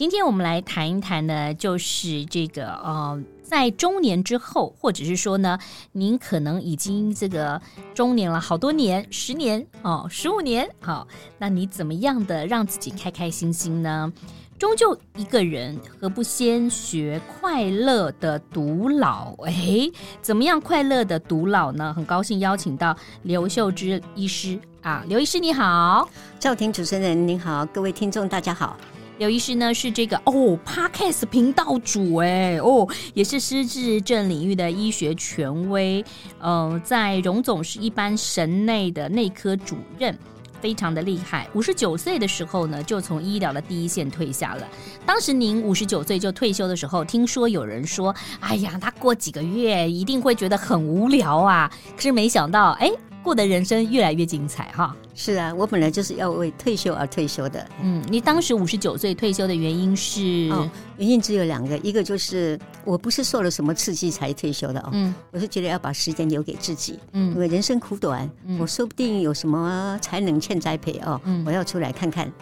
今天我们来谈一谈呢，就是这个呃，在中年之后，或者是说呢，您可能已经这个中年了好多年，十年哦，十五年，好，那你怎么样的让自己开开心心呢？终究一个人，何不先学快乐的独老？哎，怎么样快乐的独老呢？很高兴邀请到刘秀芝医师啊，刘医师你好，赵婷主持人您好，各位听众大家好。刘医师呢是这个哦，Podcast 频道主哎哦，也是失智症领域的医学权威，呃，在荣总是一般神内的内科主任，非常的厉害。五十九岁的时候呢，就从医疗的第一线退下了。当时您五十九岁就退休的时候，听说有人说，哎呀，他过几个月一定会觉得很无聊啊。可是没想到，哎，过的人生越来越精彩哈。是啊，我本来就是要为退休而退休的。嗯，你当时五十九岁退休的原因是？哦，原因只有两个，一个就是我不是受了什么刺激才退休的哦。嗯，我是觉得要把时间留给自己。嗯，因为人生苦短，嗯，我说不定有什么才能欠栽培哦。嗯，我要出来看看。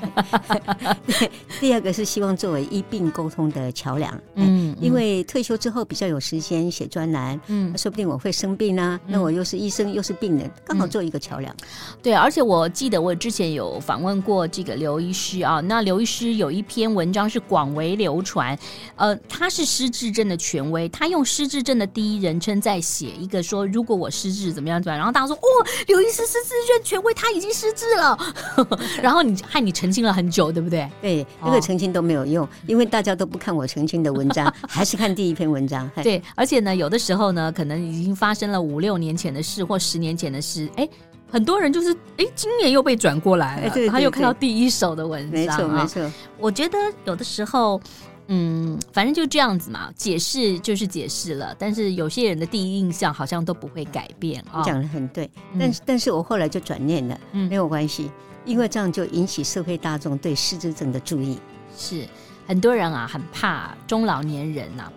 第二个是希望作为医病沟通的桥梁。嗯，因为退休之后比较有时间写专栏。嗯，说不定我会生病啊，那我又是医生又是病人，刚好做一个桥梁。对，而且我。记得我之前有访问过这个刘医师啊，那刘医师有一篇文章是广为流传，呃，他是失智症的权威，他用失智症的第一人称在写一个说，如果我失智怎么样怎么样，然后大家说，哦，刘医师失智症权威，他已经失智了，然后你害你澄清了很久，对不对？对，那个澄清都没有用，因为大家都不看我澄清的文章，还是看第一篇文章。对，而且呢，有的时候呢，可能已经发生了五六年前的事或十年前的事，哎。很多人就是哎，今年又被转过来了，他又看到第一手的文章，没错没错。我觉得有的时候，嗯，反正就这样子嘛，解释就是解释了。但是有些人的第一印象好像都不会改变啊。讲的很对，但是但是我后来就转念了，嗯，没有关系，因为这样就引起社会大众对失智症的注意。是很多人啊，很怕中老年人呐。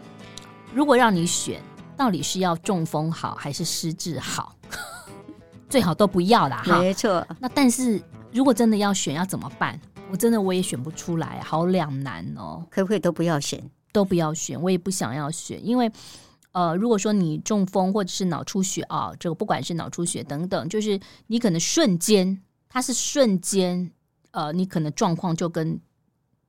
如果让你选，到底是要中风好还是失智好？最好都不要啦，哈，没错。那但是如果真的要选，要怎么办？我真的我也选不出来，好两难哦。可不可以都不要选？都不要选，我也不想要选，因为呃，如果说你中风或者是脑出血啊，这个不管是脑出血等等，就是你可能瞬间，它是瞬间，呃，你可能状况就跟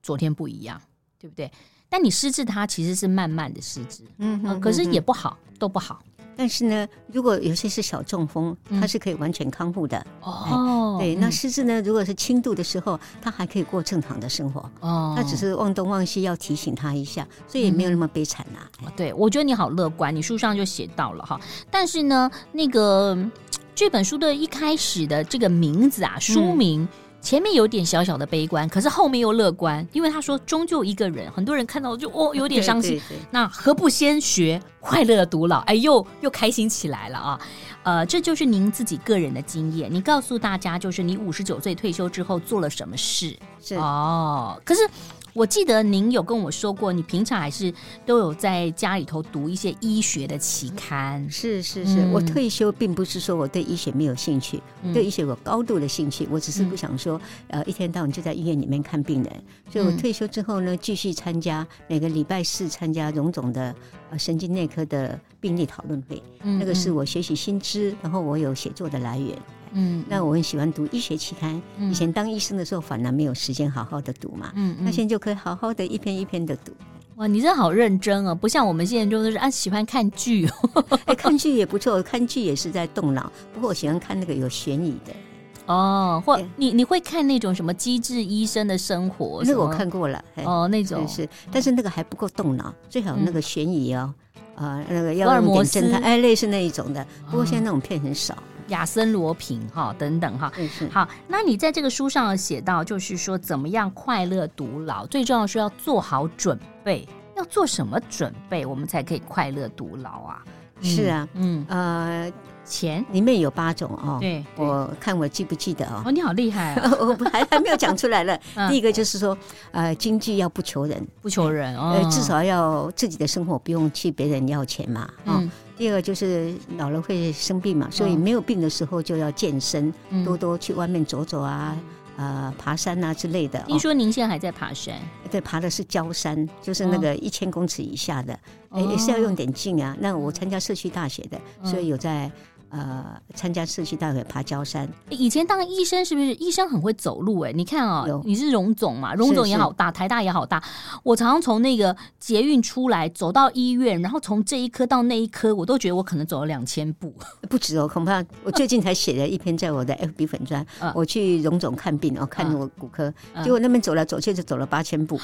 昨天不一样，对不对？但你失智，它其实是慢慢的失智，嗯，嗯，可是也不好，都不好。但是呢，如果有些是小中风，它是可以完全康复的。哦、嗯，对，那失智呢，如果是轻度的时候，他还可以过正常的生活。哦，他只是忘东忘西，要提醒他一下，所以也没有那么悲惨呐、啊嗯。对，我觉得你好乐观，你书上就写到了哈。但是呢，那个这本书的一开始的这个名字啊，书名。嗯前面有点小小的悲观，可是后面又乐观，因为他说终究一个人，很多人看到就哦有点伤心。那何不先学快乐的独老？哎，又又开心起来了啊！呃，这就是您自己个人的经验，你告诉大家，就是你五十九岁退休之后做了什么事？是哦，可是。我记得您有跟我说过，你平常还是都有在家里头读一些医学的期刊。是是是，嗯、我退休并不是说我对医学没有兴趣，嗯、对医学有高度的兴趣，我只是不想说，嗯、呃，一天到晚就在医院里面看病人。所以我退休之后呢，继续参加每个礼拜四参加荣总的呃神经内科的病例讨论会，嗯、那个是我学习新知，然后我有写作的来源。嗯，那我很喜欢读医学期刊。嗯、以前当医生的时候，反而没有时间好好的读嘛。嗯，嗯，那现在就可以好好的一篇一篇的读。哇，你真的好认真哦，不像我们现在就是啊喜欢看剧。哎，看剧也不错，看剧也是在动脑。不过我喜欢看那个有悬疑的。哦，或你你会看那种什么机智医生的生活？那个我看过了。哦，那种是，但是那个还不够动脑，最好那个悬疑哦，啊、嗯呃，那个要有点侦探，哎，类似那一种的。不过现在那种片很少。亚森罗平哈等等哈，好，那你在这个书上写到，就是说怎么样快乐独老，最重要是要做好准备。要要做什么准备，我们才可以快乐独老啊？是啊，嗯呃，钱里面有八种哦。对，我看我记不记得哦？哦，你好厉害啊！我还还没有讲出来了。第一个就是说，呃，经济要不求人，不求人哦，呃，至少要自己的生活不用去别人要钱嘛。嗯。第二个就是老了会生病嘛，所以没有病的时候就要健身，多多去外面走走啊。呃，爬山啊之类的。听说您现在还在爬山？对，爬的是焦山，就是那个一千公尺以下的，哦、也是要用点劲啊。那我参加社区大学的，所以有在。呃，参加社区大会爬焦山。以前当医生是不是医生很会走路？哎，你看啊，你是荣总嘛，荣总也好大，台大也好大。我常常从那个捷运出来，走到医院，然后从这一科到那一科，我都觉得我可能走了两千步，不止哦。恐怕我最近才写了一篇在我的 FB 粉砖，我去荣总看病哦，看我骨科，结果那边走来走去就走了八千步，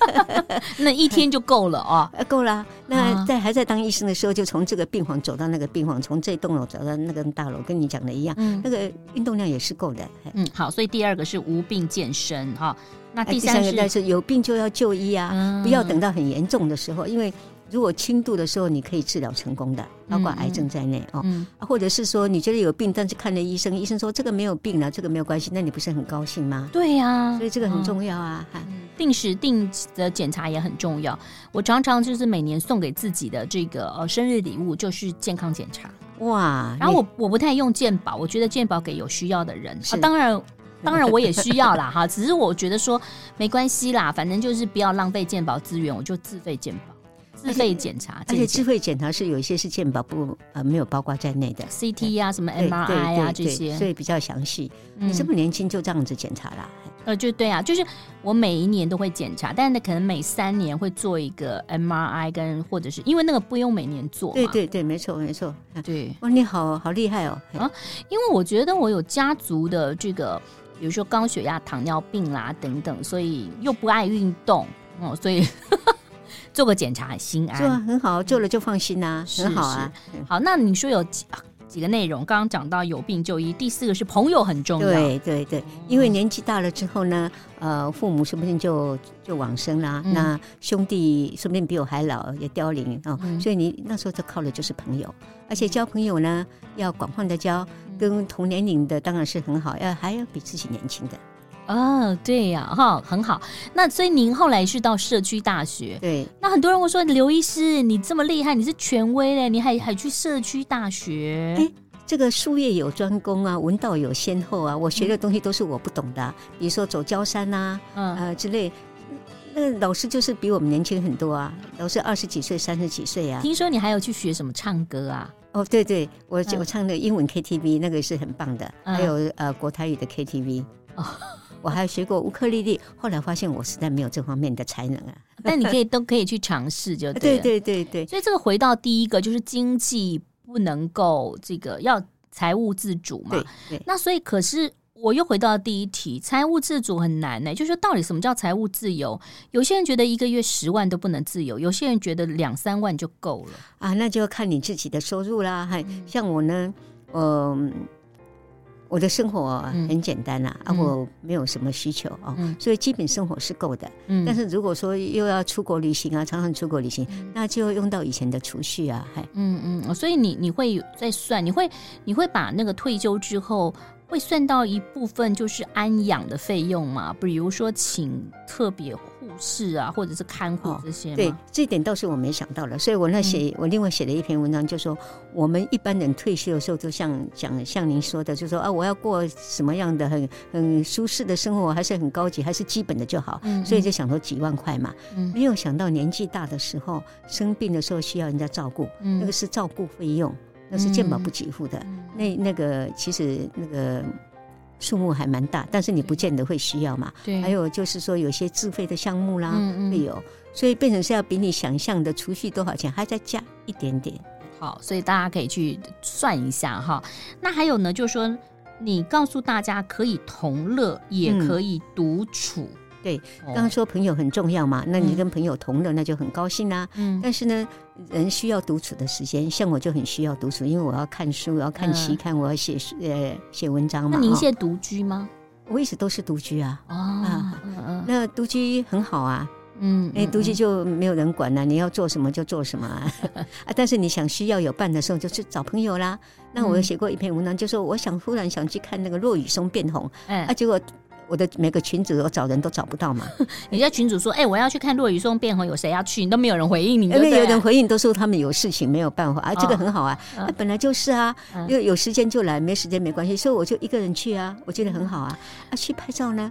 那一天就够了哦，够了。那在还在当医生的时候，就从这个病房走到那个病房，从这栋楼。走到那个大楼，跟你讲的一样，嗯，那个运动量也是够的。嗯，好，所以第二个是无病健身哈。那第三个但是有病就要就医啊，嗯、不要等到很严重的时候，因为如果轻度的时候你可以治疗成功的，包括癌症在内哦。嗯，或者是说你觉得有病，但是看了医生，医生说这个没有病了，这个没有关系，那你不是很高兴吗？对呀、啊，所以这个很重要啊。嗯、定时定的检查也很重要。我常常就是每年送给自己的这个呃生日礼物就是健康检查。哇，然后我我不太用健保，我觉得健保给有需要的人。是。啊，当然当然我也需要啦 哈，只是我觉得说没关系啦，反正就是不要浪费健保资源，我就自费健保，自费检查，而且自费检查是有一些是健保不呃没有包括在内的，CT 啊什么 MRI 啊这些，所以比较详细。你这么年轻就这样子检查啦？呃，就对啊，就是我每一年都会检查，但是可能每三年会做一个 MRI，跟或者是因为那个不用每年做。对对对，没错没错。对，哇，你好好厉害哦！啊，因为我觉得我有家族的这个，比如说高血压、糖尿病啦等等，所以又不爱运动哦，所以 做个检查很心安。做很好，做了就放心呐，很好啊。好，那你说有几？几个内容，刚刚讲到有病就医，第四个是朋友很重要。对对对，因为年纪大了之后呢，呃，父母说不定就就往生啦，嗯、那兄弟说不定比我还老，也凋零啊，哦嗯、所以你那时候就靠的就是朋友，而且交朋友呢要广泛的交，跟同年龄的当然是很好，要还要比自己年轻的。哦，对呀，哈，很好。那所以您后来是到社区大学，对。那很多人会说刘医师，你这么厉害，你是权威嘞，你还还去社区大学？哎，这个术业有专攻啊，文道有先后啊。我学的东西都是我不懂的，嗯、比如说走焦山啊，嗯呃之类。那老师就是比我们年轻很多啊，老师二十几岁、三十几岁啊。听说你还有去学什么唱歌啊？哦，对对，我、嗯、我唱的英文 KTV 那个是很棒的，嗯、还有呃国台语的 KTV 哦。我还学过乌克丽丽，后来发现我实在没有这方面的才能啊。但你可以都可以去尝试，就对 对对对。所以这个回到第一个，就是经济不能够这个要财务自主嘛。对对。那所以可是我又回到第一题，财务自主很难呢。就是说到底什么叫财务自由？有些人觉得一个月十万都不能自由，有些人觉得两三万就够了啊。那就要看你自己的收入啦。还像我呢，嗯。我的生活很简单啦，啊，我没有什么需求哦，所以基本生活是够的。嗯，但是如果说又要出国旅行啊，常常出国旅行，那就用到以前的储蓄啊，还嗯嗯，所以你你会在算，你会你会把那个退休之后。会算到一部分就是安养的费用嘛？比如说请特别护士啊，或者是看护这些、哦。对，这一点倒是我没想到了。所以我那写，嗯、我另外写了一篇文章，就说我们一般人退休的时候，就像讲像您说的，就说啊，我要过什么样的很很舒适的生活，还是很高级，还是基本的就好。嗯嗯，所以就想说几万块嘛，嗯、没有想到年纪大的时候生病的时候需要人家照顾，嗯、那个是照顾费用。那是健保不给付的，嗯、那那个其实那个数目还蛮大，但是你不见得会需要嘛。对，还有就是说有些自费的项目啦，嗯嗯会有，所以变成是要比你想象的储蓄多少钱，还再加一点点。好，所以大家可以去算一下哈。那还有呢，就是说你告诉大家可以同乐，也可以独处。嗯对，刚刚说朋友很重要嘛，那你跟朋友同乐，那就很高兴啦。嗯，但是呢，人需要独处的时间，像我就很需要独处，因为我要看书，我要看期刊，我要写呃写文章嘛。那您现在独居吗？我一直都是独居啊。哦，那独居很好啊。嗯，哎，独居就没有人管了，你要做什么就做什么啊。啊，但是你想需要有伴的时候，就去找朋友啦。那我有写过一篇文章，就说我想忽然想去看那个落雨松变红，啊，结果。我的每个群主我找人都找不到嘛。你在群主说，哎、欸，我要去看落雨松变红，有谁要去？你都没有人回应你。因为有人回应，都说他们有事情没有办法。啊，这个很好啊，那、哦啊、本来就是啊，有、嗯、有时间就来，没时间没关系。所以我就一个人去啊，我觉得很好啊。啊，去拍照呢，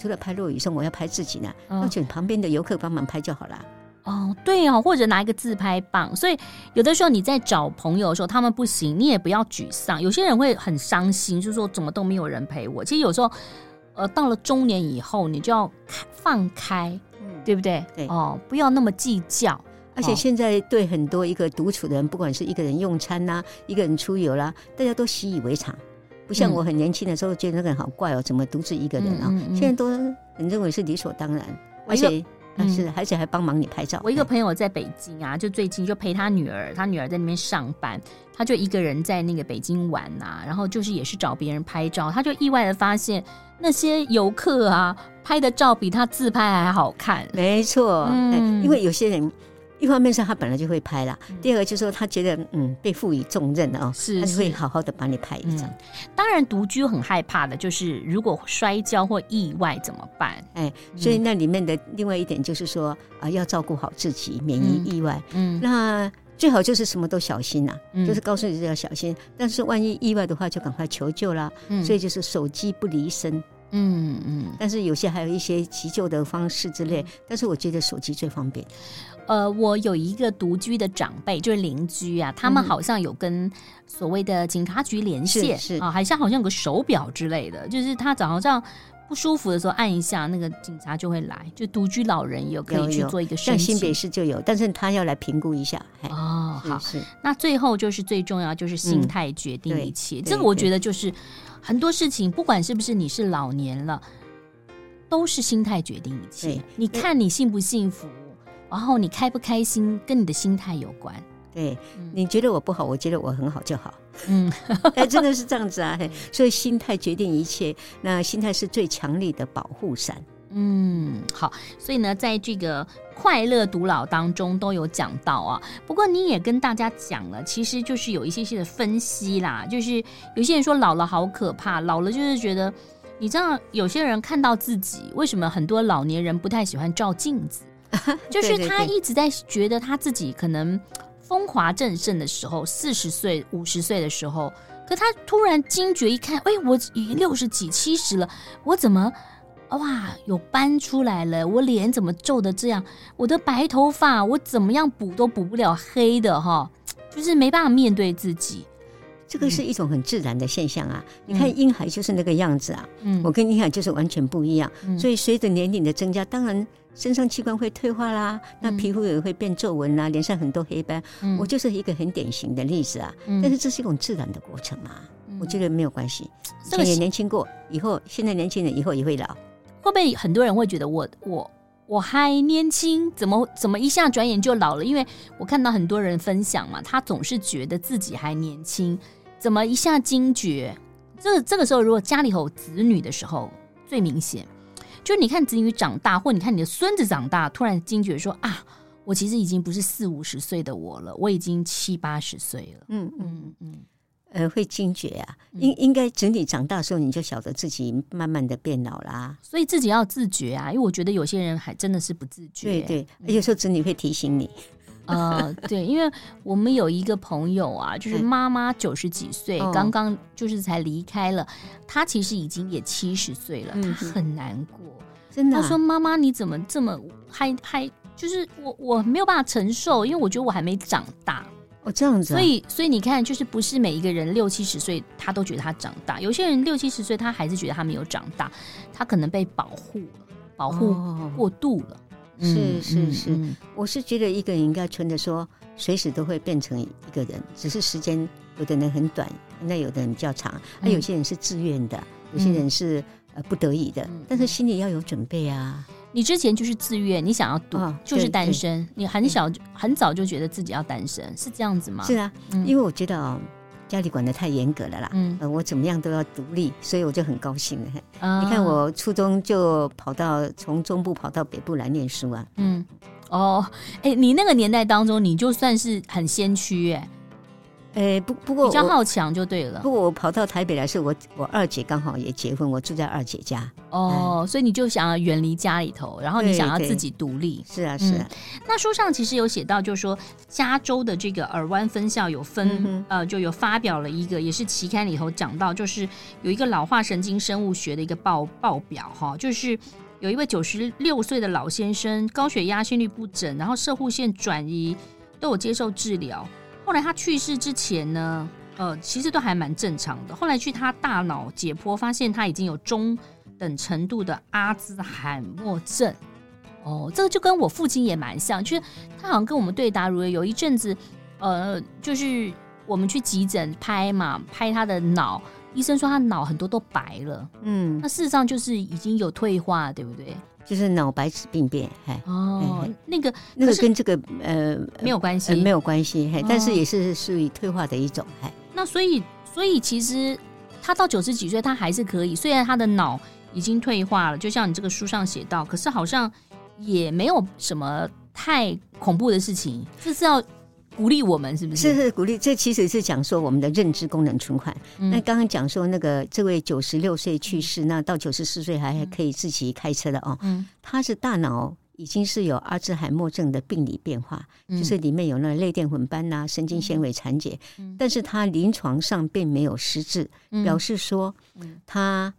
除了拍落雨松，我要拍自己呢，那请旁边的游客帮忙拍就好了。哦，对哦，或者拿一个自拍棒。所以有的时候你在找朋友的时候，他们不行，你也不要沮丧。有些人会很伤心，就是说怎么都没有人陪我。其实有时候。呃，到了中年以后，你就要开放开，嗯，对不对？对哦，不要那么计较。而且现在对很多一个独处的人，不管是一个人用餐啦、啊，一个人出游啦，大家都习以为常。不像我很年轻的时候，觉得那个人好怪哦，怎么独自一个人啊？现在都很认为是理所当然，而且。但是，而且还帮忙你拍照。我一个朋友在北京啊，就最近就陪他女儿，他女儿在那边上班，他就一个人在那个北京玩呐、啊，然后就是也是找别人拍照，他就意外的发现那些游客啊拍的照比他自拍还好看。没错，嗯，因为有些人。一方面是他本来就会拍啦，第二个就是说他觉得嗯被赋予重任了哦，是，他就会好好的帮你拍一张。当然独居很害怕的就是如果摔跤或意外怎么办？哎，所以那里面的另外一点就是说啊，要照顾好自己，免于意外。嗯，那最好就是什么都小心呐，就是告诉你要小心。但是万一意外的话，就赶快求救啦。嗯，所以就是手机不离身。嗯嗯，但是有些还有一些急救的方式之类，但是我觉得手机最方便。呃，我有一个独居的长辈，就是邻居啊，他们好像有跟所谓的警察局连线，是啊，好像好像有个手表之类的，就是他早上不舒服的时候按一下，那个警察就会来。就独居老人也有可以去做一个申请，像新北市就有，但是他要来评估一下。哦，好，是。那最后就是最重要，就是心态决定一切。这个我觉得就是很多事情，不管是不是你是老年了，都是心态决定一切。你看你幸不幸福？然后你开不开心跟你的心态有关。对，你觉得我不好，我觉得我很好就好。嗯，哎，真的是这样子啊。所以心态决定一切，那心态是最强力的保护伞。嗯，好。所以呢，在这个快乐独老当中都有讲到啊。不过你也跟大家讲了，其实就是有一些些的分析啦。就是有些人说老了好可怕，老了就是觉得，你知道有些人看到自己，为什么很多老年人不太喜欢照镜子？就是他一直在觉得他自己可能风华正盛的时候，四十岁、五十岁的时候，可他突然惊觉一看，哎，我已经六十几、七十了，我怎么哇有斑出来了？我脸怎么皱的这样？我的白头发我怎么样补都补不了黑的哈，就是没办法面对自己。这个是一种很自然的现象啊！你看婴孩就是那个样子啊，嗯，我跟婴孩就是完全不一样。所以随着年龄的增加，当然。身上器官会退化啦，那皮肤也会变皱纹啦，脸上很多黑斑。嗯、我就是一个很典型的例子啊。嗯、但是这是一种自然的过程嘛，嗯、我觉得没有关系。以前也年轻过，以后现在年轻人以后也会老。会不会很多人会觉得我我我还年轻，怎么怎么一下转眼就老了？因为我看到很多人分享嘛，他总是觉得自己还年轻，怎么一下惊觉？这这个时候如果家里头有子女的时候最明显。就你看子女长大，或你看你的孙子长大，突然惊觉说啊，我其实已经不是四五十岁的我了，我已经七八十岁了。嗯嗯嗯，呃，会惊觉啊，应应该子女长大的时候，你就晓得自己慢慢的变老啦。所以自己要自觉啊，因为我觉得有些人还真的是不自觉。对对，有时候子女会提醒你。呃，对，因为我们有一个朋友啊，就是妈妈九十几岁，嗯、刚刚就是才离开了，她其实已经也七十岁了，她很难过，真的、啊。她说：“妈妈，你怎么这么还还就是我我没有办法承受，因为我觉得我还没长大。”哦，这样子、啊。所以所以你看，就是不是每一个人六七十岁他都觉得他长大，有些人六七十岁他还是觉得他没有长大，他可能被保护了，保护过度了。哦是是是，我是觉得一个人应该存着说，随时都会变成一个人，只是时间有的人很短，那有的人比较长，啊，有些人是自愿的，有些人是呃不得已的，但是心里要有准备啊。你之前就是自愿，你想要独，就是单身，你很小很早就觉得自己要单身，是这样子吗？是啊，因为我觉得哦。家里管的太严格了啦，嗯、呃，我怎么样都要独立，所以我就很高兴你看我初中就跑到从中部跑到北部来念书啊，嗯，哦，哎、欸，你那个年代当中，你就算是很先驱哎。诶，不不过比较好强就对了。不过我跑到台北来，是我我二姐刚好也结婚，我住在二姐家。哦，嗯、所以你就想要远离家里头，然后你想要自己独立。是啊，是啊。那书上其实有写到，就是说加州的这个尔湾分校有分，嗯、呃，就有发表了一个，也是期刊里头讲到，就是有一个老化神经生物学的一个报报表哈，就是有一位九十六岁的老先生，高血压、心律不整，然后摄护腺转移都有接受治疗。后来他去世之前呢，呃，其实都还蛮正常的。后来去他大脑解剖，发现他已经有中等程度的阿兹海默症。哦，这个就跟我父亲也蛮像，就是他好像跟我们对答如流。有一阵子，呃，就是我们去急诊拍嘛，拍他的脑，医生说他脑很多都白了。嗯，那事实上就是已经有退化，对不对？就是脑白质病变，哎哦，那个那个跟这个呃没有关系、呃，没有关系，嘿，但是也是属于退化的一种，嘿。那所以，所以其实他到九十几岁，他还是可以，虽然他的脑已经退化了，就像你这个书上写到，可是好像也没有什么太恐怖的事情，就是要。鼓励我们是不是？是是鼓励，这其实是讲说我们的认知功能存款。嗯、那刚刚讲说那个这位九十六岁去世，那到九十四岁还还可以自己开车的哦。嗯，他是大脑已经是有阿兹海默症的病理变化，嗯、就是里面有那类淀粉斑呐、神经纤维残解，嗯、但是他临床上并没有失智，嗯、表示说他。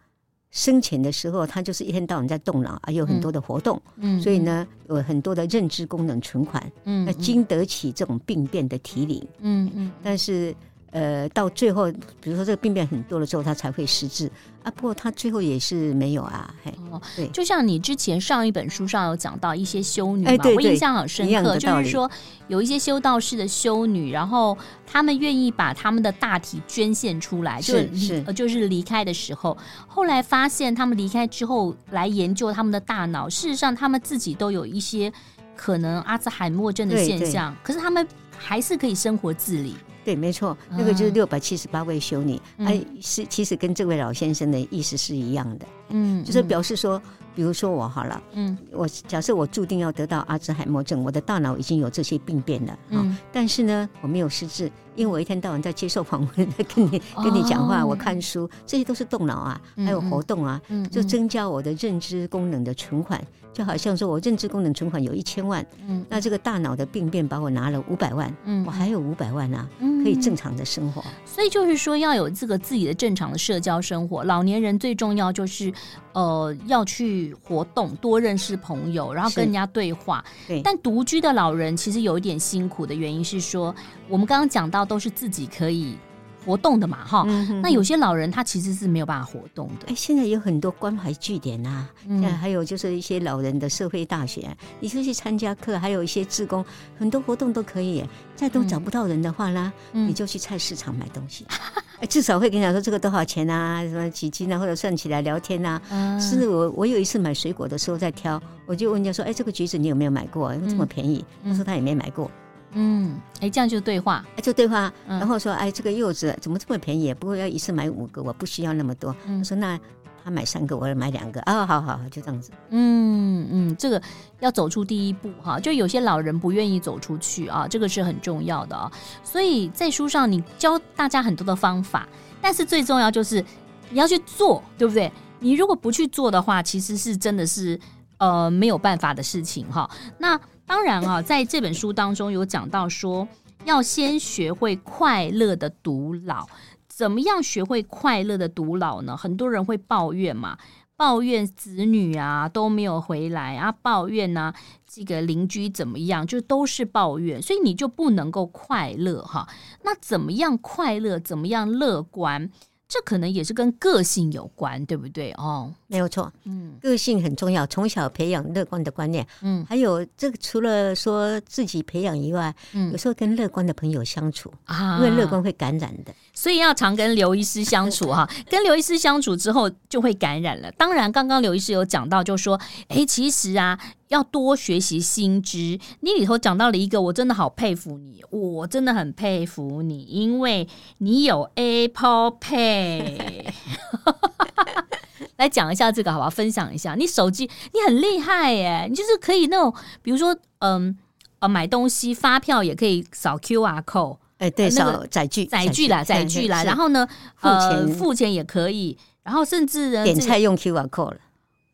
生前的时候，他就是一天到晚在动脑，啊，有很多的活动，嗯，所以呢，有很多的认知功能存款，嗯，那经得起这种病变的提领，嗯嗯，但是。呃，到最后，比如说这个病变很多了之后，他才会失智啊。不过他最后也是没有啊。嘿，哦，对，就像你之前上一本书上有讲到一些修女嘛，哎、对对，我印象很深刻，就是说有一些修道士的修女，然后他们愿意把他们的大体捐献出来，是是，就是离开的时候，后来发现他们离开之后来研究他们的大脑，事实上他们自己都有一些可能阿兹海默症的现象，可是他们还是可以生活自理。对，没错，那个就是六百七十八位修女，哎、嗯，是其实跟这位老先生的意思是一样的，嗯，就是表示说。比如说我好了，嗯，我假设我注定要得到阿兹海默症，我的大脑已经有这些病变了，嗯，但是呢，我没有失智，因为我一天到晚在接受访问，在跟你跟你讲话，我看书，这些都是动脑啊，还有活动啊，就增加我的认知功能的存款，就好像说我认知功能存款有一千万，嗯，那这个大脑的病变把我拿了五百万，嗯，我还有五百万啊，可以正常的生活。所以就是说要有这个自己的正常的社交生活，老年人最重要就是呃要去。活动多认识朋友，然后跟人家对话。对，但独居的老人其实有一点辛苦的原因是说，我们刚刚讲到都是自己可以。活动的嘛，哈，那有些老人他其实是没有办法活动的。哎，现在有很多关怀据点啊，嗯、还有就是一些老人的社会大学，你就去参加课，还有一些志工，很多活动都可以。再都找不到人的话呢，嗯、你就去菜市场买东西，哎，至少会跟你讲说这个多少钱啊，什么几斤啊，或者算起来聊天啊。嗯、至我我有一次买水果的时候在挑，我就问人家说，哎，这个橘子你有没有买过？因为这么便宜？嗯、他说他也没买过。嗯，哎，这样就对话，就对话，然后说，哎，这个柚子怎么这么便宜？不过要一次买五个，我不需要那么多。他说，那他买三个，我要买两个。啊，好好好，就这样子。嗯嗯，这个要走出第一步哈，就有些老人不愿意走出去啊，这个是很重要的啊。所以在书上你教大家很多的方法，但是最重要就是你要去做，对不对？你如果不去做的话，其实是真的是呃没有办法的事情哈。那。当然啊，在这本书当中有讲到说，要先学会快乐的独老。怎么样学会快乐的独老呢？很多人会抱怨嘛，抱怨子女啊都没有回来啊，抱怨呢、啊、这个邻居怎么样，就都是抱怨，所以你就不能够快乐哈。那怎么样快乐？怎么样乐观？这可能也是跟个性有关，对不对？哦，没有错，嗯，个性很重要，从小培养乐观的观念，嗯，还有这个除了说自己培养以外，嗯，有时候跟乐观的朋友相处啊，因为乐观会感染的，所以要常跟刘医师相处哈，跟刘医师相处之后就会感染了。当然，刚刚刘医师有讲到，就说，哎，其实啊。要多学习新知。你里头讲到了一个，我真的好佩服你，我真的很佩服你，因为你有 Apple Pay。来讲一下这个好不好？分享一下，你手机你很厉害耶，你就是可以那种，比如说，嗯呃，买东西发票也可以扫 QR code，哎，对，扫载具载具啦，载具啦，然后呢，付钱付钱也可以，然后甚至呢点菜用 QR code 了。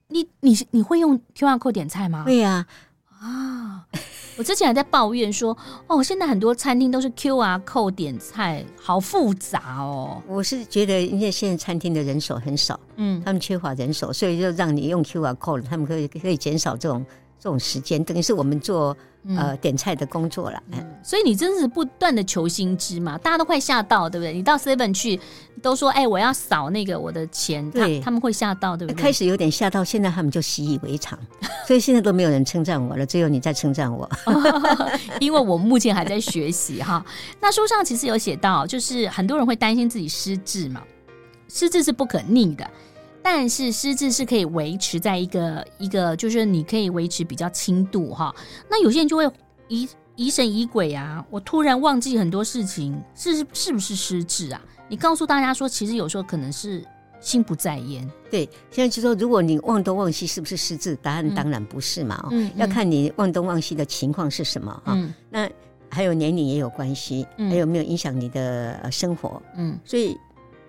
你你你会用 QR code 点菜吗？会呀，啊。我之前还在抱怨说，哦，现在很多餐厅都是 QR code 点菜，好复杂哦。我是觉得，因为现在餐厅的人手很少，嗯，他们缺乏人手，所以就让你用 QR code，他们可以可以减少这种这种时间，等于是我们做。呃，点菜的工作了，嗯，所以你真是不断的求新知嘛，大家都快吓到，对不对？你到 Seven 去，都说，哎，我要扫那个我的钱，对，他们会吓到，对不对？开始有点吓到，现在他们就习以为常，所以现在都没有人称赞我了，只有你在称赞我，因为我目前还在学习哈。那书上其实有写到，就是很多人会担心自己失智嘛，失智是不可逆的。但是失智是可以维持在一个一个，就是你可以维持比较轻度哈。那有些人就会疑疑神疑鬼啊，我突然忘记很多事情，是是不是失智啊？你告诉大家说，其实有时候可能是心不在焉。对，现在就说，如果你忘东忘西，是不是失智？答案当然不是嘛。嗯，要看你忘东忘西的情况是什么啊。嗯，那还有年龄也有关系，还有没有影响你的生活？嗯，所以。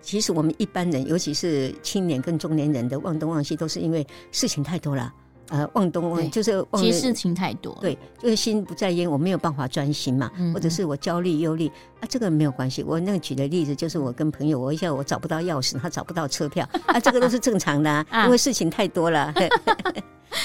其实我们一般人，尤其是青年跟中年人的忘东忘西，都是因为事情太多了。呃，忘东忘就是忘其实事情太多，对，就是心不在焉，我没有办法专心嘛，嗯、或者是我焦虑忧虑啊，这个没有关系。我那个举的例子就是我跟朋友，我一下我找不到钥匙，他找不到车票啊，这个都是正常的，啊，因为事情太多了。啊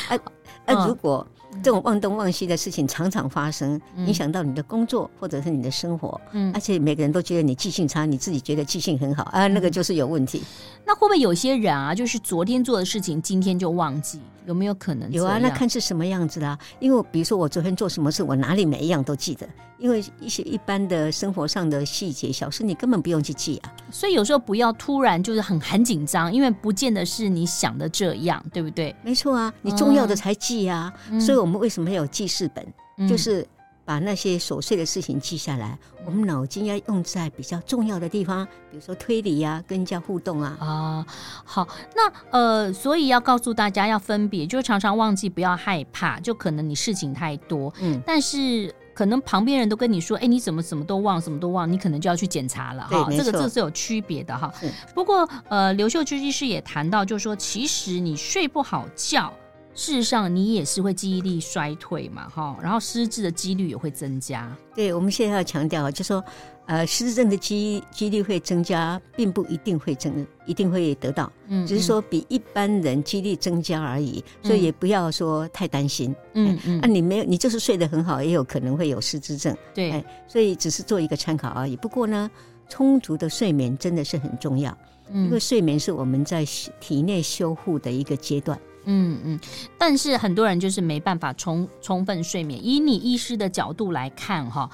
啊，如果。这种忘东忘西的事情常常发生，影响到你的工作或者是你的生活，嗯，而且每个人都觉得你记性差，你自己觉得记性很好啊，那个就是有问题。那会不会有些人啊，就是昨天做的事情，今天就忘记？有没有可能？有啊，那看是什么样子啦。因为比如说我昨天做什么事，我哪里每一样都记得。因为一些一般的生活上的细节小事，你根本不用去记啊。所以有时候不要突然就是很很紧张，因为不见得是你想的这样，对不对？没错啊，你重要的才记啊。嗯、所以我们为什么要有记事本？嗯、就是。把那些琐碎的事情记下来，我们脑筋要用在比较重要的地方，比如说推理呀、啊，跟人家互动啊。啊，好，那呃，所以要告诉大家要分别，就常常忘记，不要害怕，就可能你事情太多，嗯，但是可能旁边人都跟你说，哎，你怎么什么都忘，什么都忘，你可能就要去检查了哈。这个这是有区别的哈。不过呃，刘秀芝医师也谈到，就是说其实你睡不好觉。事实上，你也是会记忆力衰退嘛，哈，然后失智的几率也会增加。对，我们现在要强调，就是说，呃，失智症的几几率会增加，并不一定会增，一定会得到，嗯，只是说比一般人几率增加而已，嗯、所以也不要说太担心。嗯嗯，那、啊、你没有，你就是睡得很好，也有可能会有失智症。对、哎，所以只是做一个参考而已。不过呢，充足的睡眠真的是很重要，嗯、因为睡眠是我们在体内修复的一个阶段。嗯嗯，但是很多人就是没办法充充分睡眠。以你医师的角度来看，哈，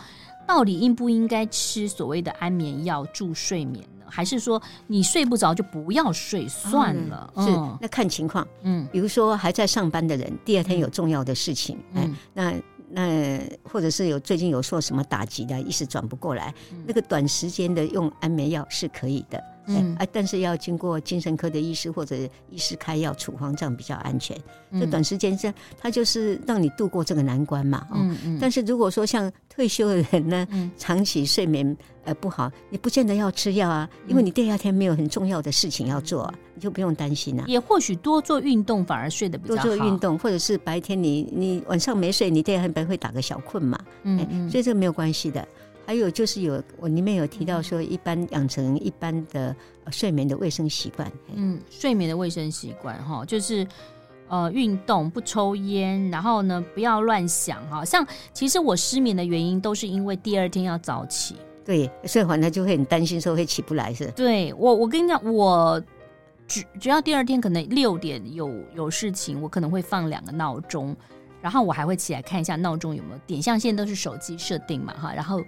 到底应不应该吃所谓的安眠药助睡眠呢？还是说你睡不着就不要睡算了？嗯、是，那看情况。嗯，比如说还在上班的人，第二天有重要的事情，嗯，哎、那那或者是有最近有受什么打击的，一时转不过来，嗯、那个短时间的用安眠药是可以的。嗯，哎，但是要经过精神科的医师或者医师开药处方，这样比较安全。这短时间这他就是让你度过这个难关嘛。嗯嗯。但是如果说像退休的人呢，长期睡眠呃不好，你不见得要吃药啊，因为你第二天没有很重要的事情要做，你就不用担心了。也或许多做运动反而睡得比较好。多做运动，或者是白天你你晚上没睡，你第二天白会打个小困嘛。嗯嗯。所以这个没有关系的。还有就是有我里面有提到说，一般养成一般的睡眠的卫生习惯。嗯，睡眠的卫生习惯哈，就是呃运动，不抽烟，然后呢不要乱想哈。像其实我失眠的原因都是因为第二天要早起，对，所以反正就会很担心说会起不来是。对我，我跟你讲，我只只要第二天可能六点有有事情，我可能会放两个闹钟，然后我还会起来看一下闹钟有没有点，像现在都是手机设定嘛哈，然后。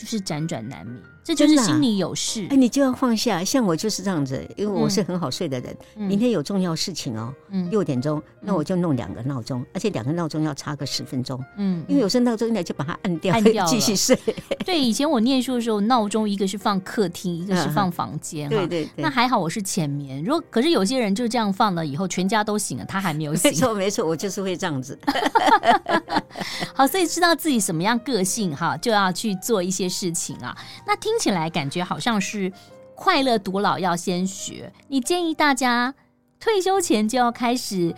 就是辗转难眠。这就是心里有事。哎，你就要放下。像我就是这样子，因为我是很好睡的人。嗯、明天有重要事情哦，嗯、六点钟，那我就弄两个闹钟，而且两个闹钟要差个十分钟。嗯，因为有时候闹钟一来就把它按掉，按掉 继续睡。对，以前我念书的时候，闹钟一个是放客厅，一个是放房间。对对对。那还好我是浅眠。如果可是有些人就这样放了以后，全家都醒了，他还没有醒。没错没错，我就是会这样子。好，所以知道自己什么样个性哈，就要去做一些事情啊。那听起来感觉好像是快乐独老要先学。你建议大家退休前就要开始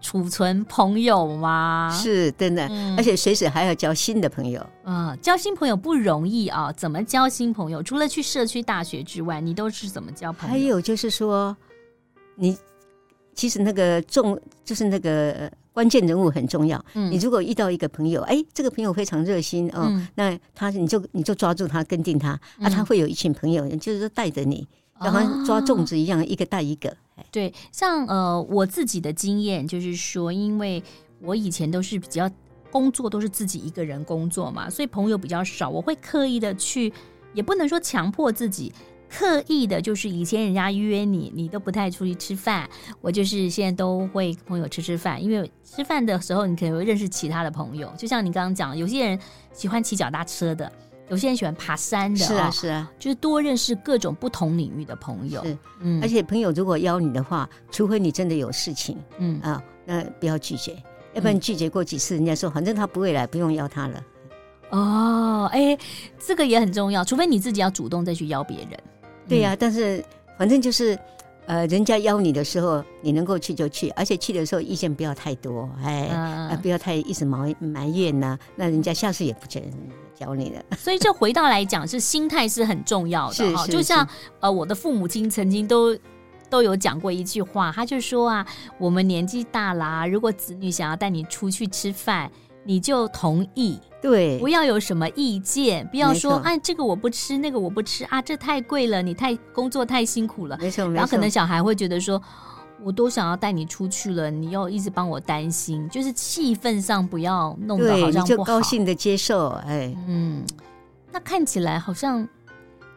储存朋友吗？是，真的，嗯、而且随时还要交新的朋友。啊、嗯，交新朋友不容易啊。怎么交新朋友？除了去社区大学之外，你都是怎么交朋友？还有就是说，你其实那个重就是那个。关键人物很重要。嗯，你如果遇到一个朋友，哎，这个朋友非常热心哦，嗯、那他你就你就抓住他，跟定他，嗯、啊，他会有一群朋友，就是说带着你，然后抓粽子一样，哦、一个带一个。对，像呃我自己的经验就是说，因为我以前都是比较工作都是自己一个人工作嘛，所以朋友比较少，我会刻意的去，也不能说强迫自己。刻意的，就是以前人家约你，你都不太出去吃饭。我就是现在都会跟朋友吃吃饭，因为吃饭的时候你可能会认识其他的朋友。就像你刚刚讲，有些人喜欢骑脚踏车的，有些人喜欢爬山的，是啊是啊，就是多认识各种不同领域的朋友。是，嗯，而且朋友如果邀你的话，除非你真的有事情，嗯啊，那不要拒绝，要不然拒绝过几次，人家说反正他不会来，不用邀他了。哦，哎，这个也很重要，除非你自己要主动再去邀别人。对呀、啊，但是反正就是，呃，人家邀你的时候，你能够去就去，而且去的时候意见不要太多，哎，啊、呃，不要太一直埋埋怨呐、啊，那人家下次也不准教你了。所以这回到来讲，是心态是很重要的哈。就像呃，我的父母亲曾经都都有讲过一句话，他就说啊，我们年纪大了、啊，如果子女想要带你出去吃饭，你就同意。对，不要有什么意见，不要说哎、啊，这个我不吃，那个我不吃啊，这太贵了，你太工作太辛苦了。没错，没错。然后可能小孩会觉得说，我都想要带你出去了，你又一直帮我担心，就是气氛上不要弄得好像不好。就高兴的接受，哎，嗯，那看起来好像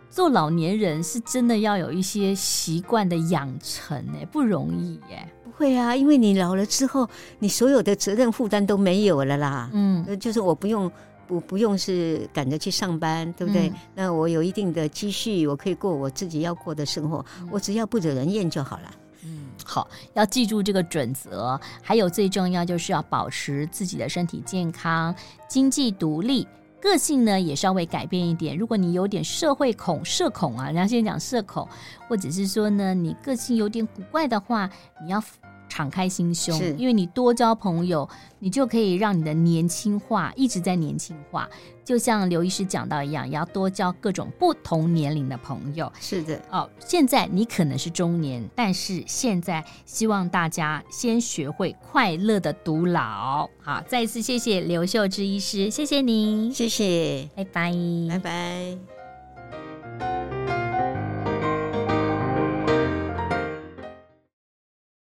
做老年人是真的要有一些习惯的养成，哎，不容易耶。会啊，因为你老了之后，你所有的责任负担都没有了啦。嗯，就是我不用不不用是赶着去上班，对不对？嗯、那我有一定的积蓄，我可以过我自己要过的生活，嗯、我只要不惹人厌就好了。嗯，好，要记住这个准则。还有最重要就是要保持自己的身体健康、经济独立，个性呢也稍微改变一点。如果你有点社会恐、社恐啊，人家先讲社恐，或者是说呢你个性有点古怪的话，你要。敞开心胸，因为你多交朋友，你就可以让你的年轻化一直在年轻化。就像刘医师讲到一样，要多交各种不同年龄的朋友。是的，哦，现在你可能是中年，但是现在希望大家先学会快乐的独老。好，再一次谢谢刘秀芝医师，谢谢你，谢谢，拜拜，拜拜。